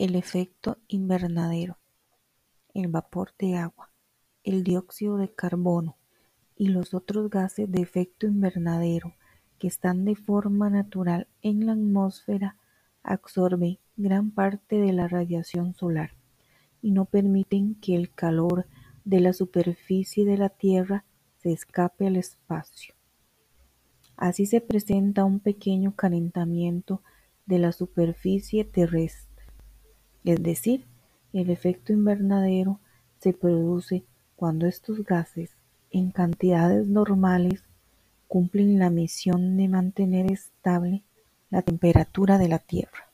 El efecto invernadero: el vapor de agua, el dióxido de carbono y los otros gases de efecto invernadero que están de forma natural en la atmósfera absorben gran parte de la radiación solar y no permiten que el calor de la superficie de la Tierra se escape al espacio. Así se presenta un pequeño calentamiento de la superficie terrestre, es decir, el efecto invernadero se produce cuando estos gases, en cantidades normales, cumplen la misión de mantener estable la temperatura de la Tierra.